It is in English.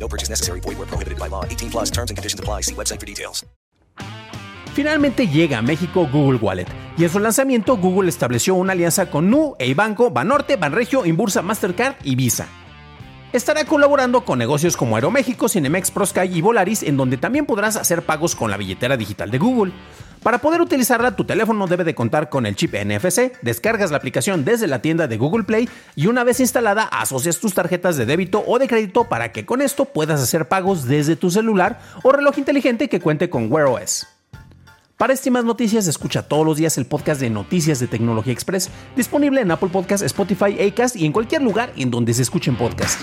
No purchase necessary. Void where prohibited by law. 18 plus terms and conditions apply. See website for details. Finalmente llega a México Google Wallet y en su lanzamiento Google estableció una alianza con Nu, Eibanco, Banorte, Banregio, Inbursa, Mastercard y Visa. Estará colaborando con negocios como Aeroméxico, Cinemex, Prosky y Volaris, en donde también podrás hacer pagos con la billetera digital de Google. Para poder utilizarla, tu teléfono debe de contar con el chip NFC, descargas la aplicación desde la tienda de Google Play y una vez instalada asocias tus tarjetas de débito o de crédito para que con esto puedas hacer pagos desde tu celular o reloj inteligente que cuente con Wear OS. Para estimas noticias, escucha todos los días el podcast de Noticias de Tecnología Express, disponible en Apple Podcasts, Spotify, Acast y en cualquier lugar en donde se escuchen podcasts.